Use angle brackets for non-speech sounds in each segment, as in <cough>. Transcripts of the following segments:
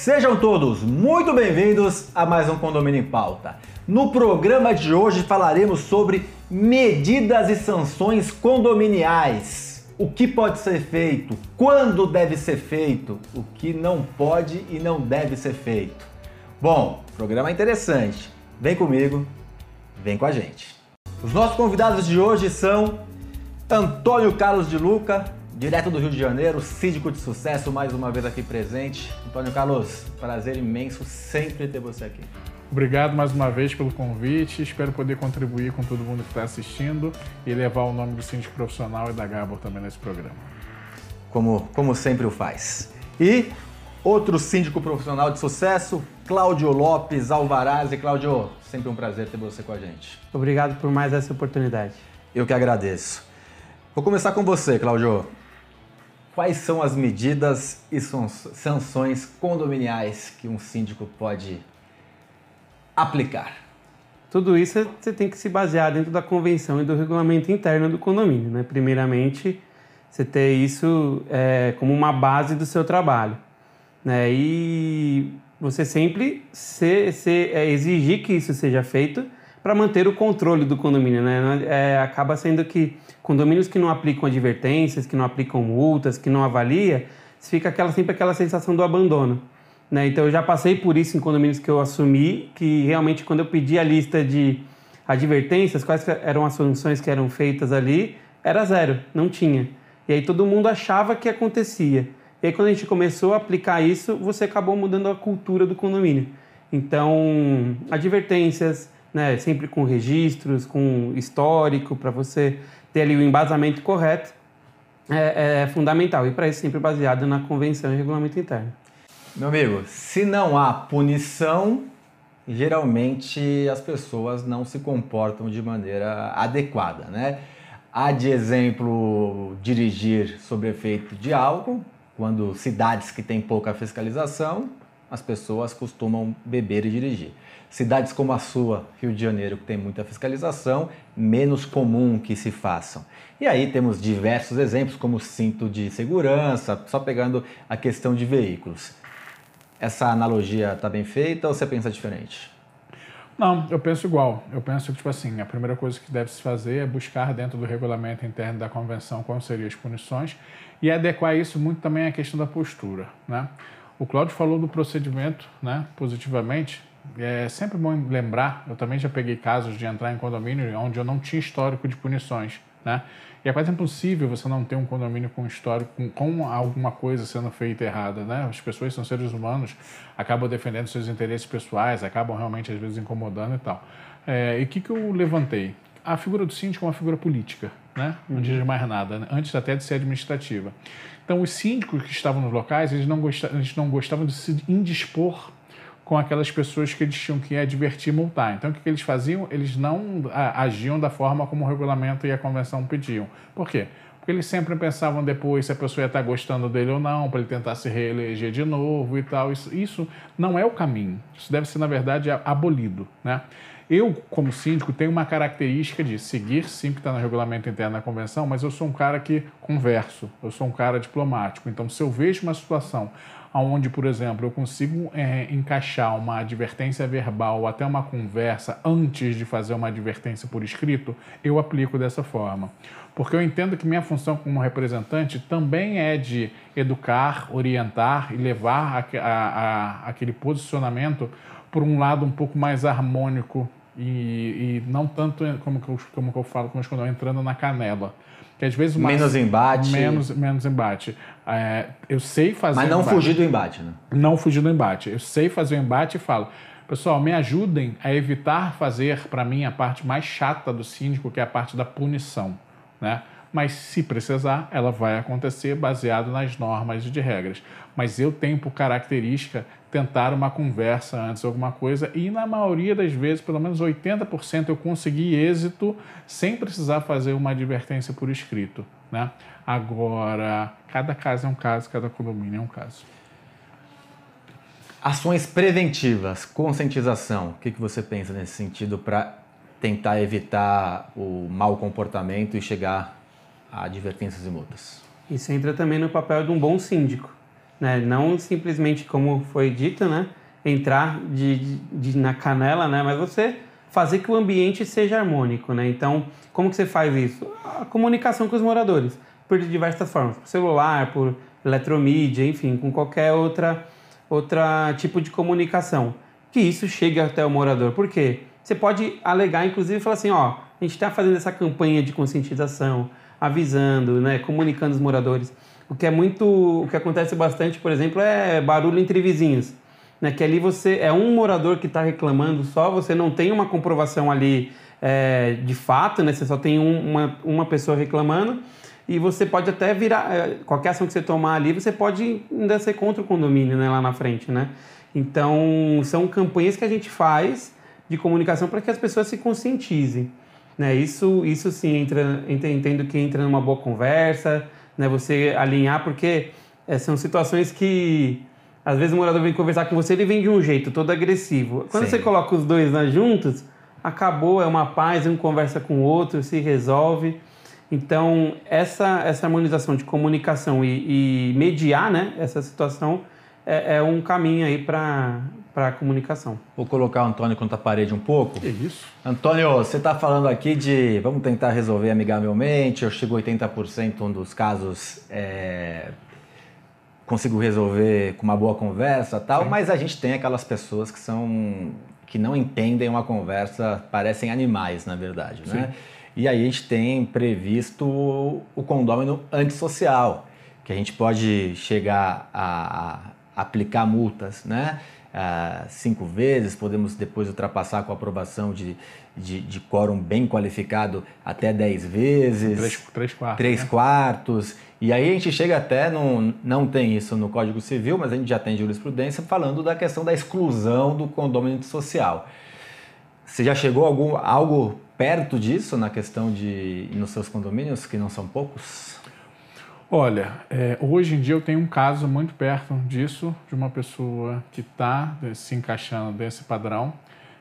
Sejam todos muito bem-vindos a mais um Condomínio em Pauta. No programa de hoje falaremos sobre medidas e sanções condominiais. O que pode ser feito, quando deve ser feito, o que não pode e não deve ser feito. Bom, programa interessante. Vem comigo, vem com a gente. Os nossos convidados de hoje são Antônio Carlos de Luca, direto do Rio de Janeiro, síndico de sucesso, mais uma vez aqui presente. Antônio Carlos, prazer imenso sempre ter você aqui. Obrigado mais uma vez pelo convite. Espero poder contribuir com todo mundo que está assistindo e levar o nome do síndico profissional e da Gabor também nesse programa. Como, como sempre o faz. E outro síndico profissional de sucesso, Cláudio Lopes Alvaraz. E Cláudio, sempre um prazer ter você com a gente. Obrigado por mais essa oportunidade. Eu que agradeço. Vou começar com você, Cláudio. Quais são as medidas e sanções condominiais que um síndico pode aplicar? Tudo isso você tem que se basear dentro da convenção e do regulamento interno do condomínio. Né? Primeiramente, você ter isso é, como uma base do seu trabalho. Né? E você sempre se, se, é, exigir que isso seja feito para manter o controle do condomínio. Né? É, acaba sendo que condomínios que não aplicam advertências, que não aplicam multas, que não avalia, fica aquela, sempre aquela sensação do abandono. Né? Então eu já passei por isso em condomínios que eu assumi, que realmente quando eu pedi a lista de advertências, quais eram as sanções que eram feitas ali, era zero, não tinha. E aí todo mundo achava que acontecia. E aí quando a gente começou a aplicar isso, você acabou mudando a cultura do condomínio. Então, advertências, né, sempre com registros, com histórico, para você ter ali o embasamento correto é, é fundamental. E para isso, sempre baseado na convenção e regulamento interno. Meu amigo, se não há punição, geralmente as pessoas não se comportam de maneira adequada, né? Há de exemplo dirigir sob efeito de álcool, quando cidades que têm pouca fiscalização, as pessoas costumam beber e dirigir. Cidades como a sua, Rio de Janeiro, que tem muita fiscalização, menos comum que se façam. E aí temos diversos exemplos, como cinto de segurança, só pegando a questão de veículos. Essa analogia está bem feita ou você pensa diferente? Não, eu penso igual. Eu penso que, tipo assim, a primeira coisa que deve se fazer é buscar dentro do regulamento interno da convenção quais seriam as punições e adequar isso muito também à questão da postura, né? O Cláudio falou do procedimento, né, positivamente. É sempre bom lembrar, eu também já peguei casos de entrar em condomínio onde eu não tinha histórico de punições, né? E é quase impossível você não ter um condomínio com histórico, com, com alguma coisa sendo feita errada, né? As pessoas são seres humanos, acabam defendendo seus interesses pessoais, acabam realmente às vezes incomodando e tal. É, e o que, que eu levantei? A figura do síndico é uma figura política, né? Não diz mais nada, né? antes até de ser administrativa. Então, os síndicos que estavam nos locais, eles não, gostavam, eles não gostavam de se indispor com aquelas pessoas que eles tinham que advertir e multar. Então, o que, que eles faziam? Eles não agiam da forma como o regulamento e a convenção pediam. Por quê? Eles sempre pensavam depois se a pessoa ia estar gostando dele ou não, para ele tentar se reeleger de novo e tal. Isso, isso não é o caminho. Isso deve ser, na verdade, abolido. Né? Eu, como síndico, tenho uma característica de seguir, sim, que está no regulamento interno da convenção, mas eu sou um cara que converso, eu sou um cara diplomático. Então, se eu vejo uma situação onde, por exemplo, eu consigo é, encaixar uma advertência verbal ou até uma conversa antes de fazer uma advertência por escrito, eu aplico dessa forma. Porque eu entendo que minha função como representante também é de educar, orientar e levar a, a, a, aquele posicionamento por um lado um pouco mais harmônico e, e não tanto como que eu, como que eu falo como eu entrando na canela que às vezes menos embate. Menos menos embate. É, eu sei fazer mas não fugir do embate né? Não fugir do embate. Eu sei fazer o embate e falo pessoal me ajudem a evitar fazer para mim a parte mais chata do síndico que é a parte da punição né mas se precisar, ela vai acontecer baseado nas normas e de regras. Mas eu tenho por característica tentar uma conversa antes alguma coisa e na maioria das vezes, pelo menos 80%, eu consegui êxito sem precisar fazer uma advertência por escrito, né? Agora, cada caso é um caso, cada condomínio é um caso. Ações preventivas, conscientização, o que, que você pensa nesse sentido para tentar evitar o mau comportamento e chegar a advertências e multas? Isso entra também no papel de um bom síndico né? Não simplesmente como foi dito, né? Entrar de, de, de, na canela, né? Mas você fazer que o ambiente seja harmônico, né? Então, como que você faz isso? A comunicação com os moradores, por diversas formas, por celular, por eletromídia, enfim, com qualquer outra outra tipo de comunicação. Que isso chegue até o morador. Por quê? Você pode alegar, inclusive, falar assim, ó, a gente está fazendo essa campanha de conscientização, avisando, né, comunicando os moradores. O que é muito, o que acontece bastante, por exemplo, é barulho entre vizinhos, né? Que ali você é um morador que está reclamando só, você não tem uma comprovação ali é, de fato, né? Você só tem um, uma, uma pessoa reclamando e você pode até virar é, qualquer ação que você tomar ali, você pode ainda ser contra o condomínio, né? Lá na frente, né? Então são campanhas que a gente faz de comunicação para que as pessoas se conscientizem. Né? Isso, isso sim, entra, entendo que entra numa boa conversa, né? Você alinhar, porque é, são situações que às vezes o morador vem conversar com você, ele vem de um jeito todo agressivo. Quando Sim. você coloca os dois lá juntos, acabou, é uma paz, um conversa com o outro, se resolve. Então, essa, essa harmonização de comunicação e, e mediar né, essa situação é, é um caminho aí para para a comunicação. Vou colocar o Antônio contra a parede um pouco. Que isso? Antônio, você está falando aqui de vamos tentar resolver amigavelmente, eu chego a 80% dos casos é, consigo resolver com uma boa conversa tal, Sim. mas a gente tem aquelas pessoas que são que não entendem uma conversa, parecem animais, na verdade, né? Sim. né? E aí a gente tem previsto o condômino antissocial, que a gente pode chegar a aplicar multas, né? Cinco vezes, podemos depois ultrapassar com aprovação de, de, de quórum bem qualificado até dez vezes. Três, três quartos. Três né? quartos. E aí a gente chega até, no, não tem isso no Código Civil, mas a gente já tem jurisprudência falando da questão da exclusão do condomínio social. Você já chegou a algum, algo perto disso na questão de nos seus condomínios, que não são poucos? Olha, é, hoje em dia eu tenho um caso muito perto disso, de uma pessoa que está né, se encaixando desse padrão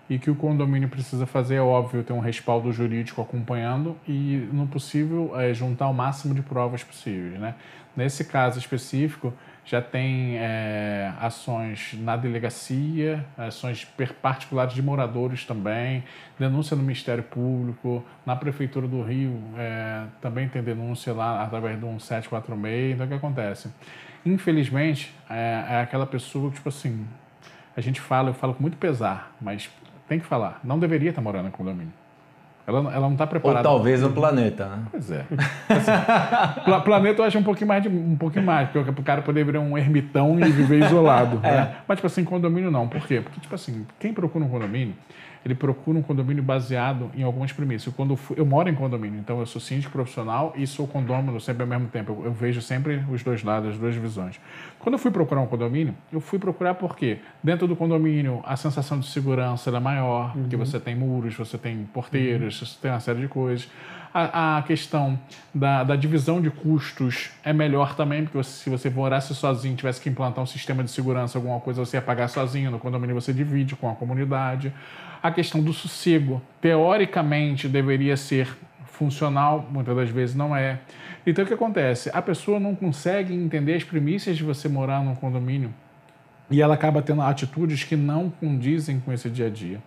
e que o condomínio precisa fazer, é óbvio, ter um respaldo jurídico acompanhando e, no possível, é, juntar o máximo de provas possíveis. Né? Nesse caso específico, já tem é, ações na delegacia, ações particulares de moradores também, denúncia no Ministério Público, na Prefeitura do Rio é, também tem denúncia lá através do 1746. Então, o que acontece? Infelizmente, é, é aquela pessoa que, tipo assim, a gente fala, eu falo com muito pesar, mas tem que falar, não deveria estar morando em condomínio. Ela, ela não está preparada. Ou talvez no planeta, né? Pois é. Assim, <laughs> planeta eu acho um pouquinho mais, de, um pouquinho mais, porque o cara poderia virar um ermitão e viver isolado. <laughs> é. né? Mas, tipo assim, condomínio não. Por quê? Porque, tipo assim, quem procura um condomínio, ele procura um condomínio baseado em algumas premissas. Quando eu, fui, eu moro em condomínio, então eu sou síndico profissional e sou condômino sempre ao mesmo tempo. Eu, eu, vejo sempre os dois lados, as duas visões. Quando eu fui procurar um condomínio, eu fui procurar porque dentro do condomínio a sensação de segurança é maior, uhum. porque você tem muros, você tem porteiras, uhum. você tem uma série de coisas. A, a questão da, da, divisão de custos é melhor também, porque você, se você morasse sozinho, tivesse que implantar um sistema de segurança, alguma coisa, você ia pagar sozinho. No condomínio você divide com a comunidade a questão do sossego. Teoricamente deveria ser funcional, muitas das vezes não é. Então o que acontece? A pessoa não consegue entender as premissas de você morar num condomínio e ela acaba tendo atitudes que não condizem com esse dia a dia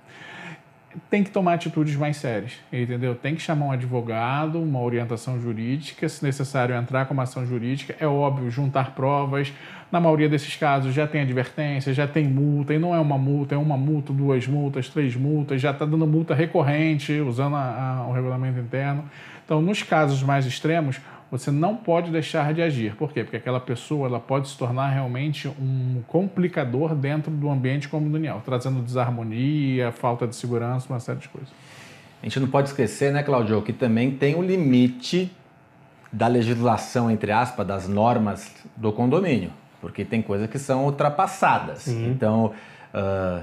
tem que tomar atitudes mais sérias, entendeu? Tem que chamar um advogado, uma orientação jurídica, se necessário entrar com uma ação jurídica, é óbvio, juntar provas. Na maioria desses casos já tem advertência, já tem multa, e não é uma multa, é uma multa, duas multas, três multas, já está dando multa recorrente, usando a, a, o regulamento interno. Então, nos casos mais extremos, você não pode deixar de agir. Por quê? Porque aquela pessoa ela pode se tornar realmente um complicador dentro do ambiente comunal, trazendo desarmonia, falta de segurança, uma série de coisas. A gente não pode esquecer, né, Claudio, que também tem o limite da legislação, entre aspas, das normas do condomínio, porque tem coisas que são ultrapassadas. Então, uh,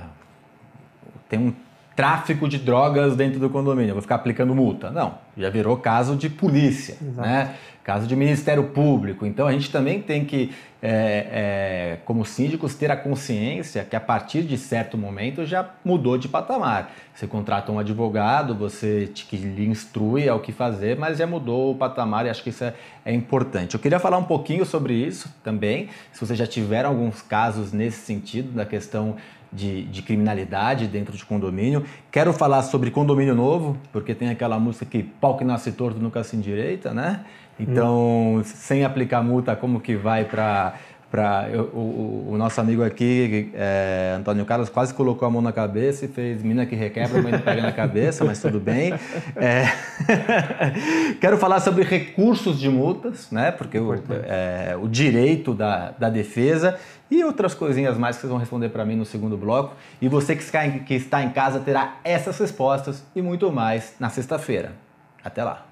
tem um tráfico de drogas dentro do condomínio, vou ficar aplicando multa. Não, já virou caso de polícia, Exato. né? caso de Ministério Público. Então a gente também tem que, é, é, como síndicos, ter a consciência que a partir de certo momento já mudou de patamar. Você contrata um advogado, você te, que lhe instrui ao que fazer, mas já mudou o patamar e acho que isso é, é importante. Eu queria falar um pouquinho sobre isso também, se você já tiver alguns casos nesse sentido, da questão de, de, criminalidade dentro de condomínio. Quero falar sobre condomínio novo, porque tem aquela música que pau que nasce torto nunca se endireita, né? Então, hum. sem aplicar multa, como que vai para para o, o, nosso amigo aqui, é, Antônio Carlos, quase colocou a mão na cabeça e fez mina que requebra, mas não pega na cabeça, mas tudo bem. É, <laughs> quero falar sobre recursos de multas, né? Porque o, é, o direito da, da defesa e outras coisinhas mais que vocês vão responder para mim no segundo bloco. E você que está, em, que está em casa terá essas respostas e muito mais na sexta-feira. Até lá!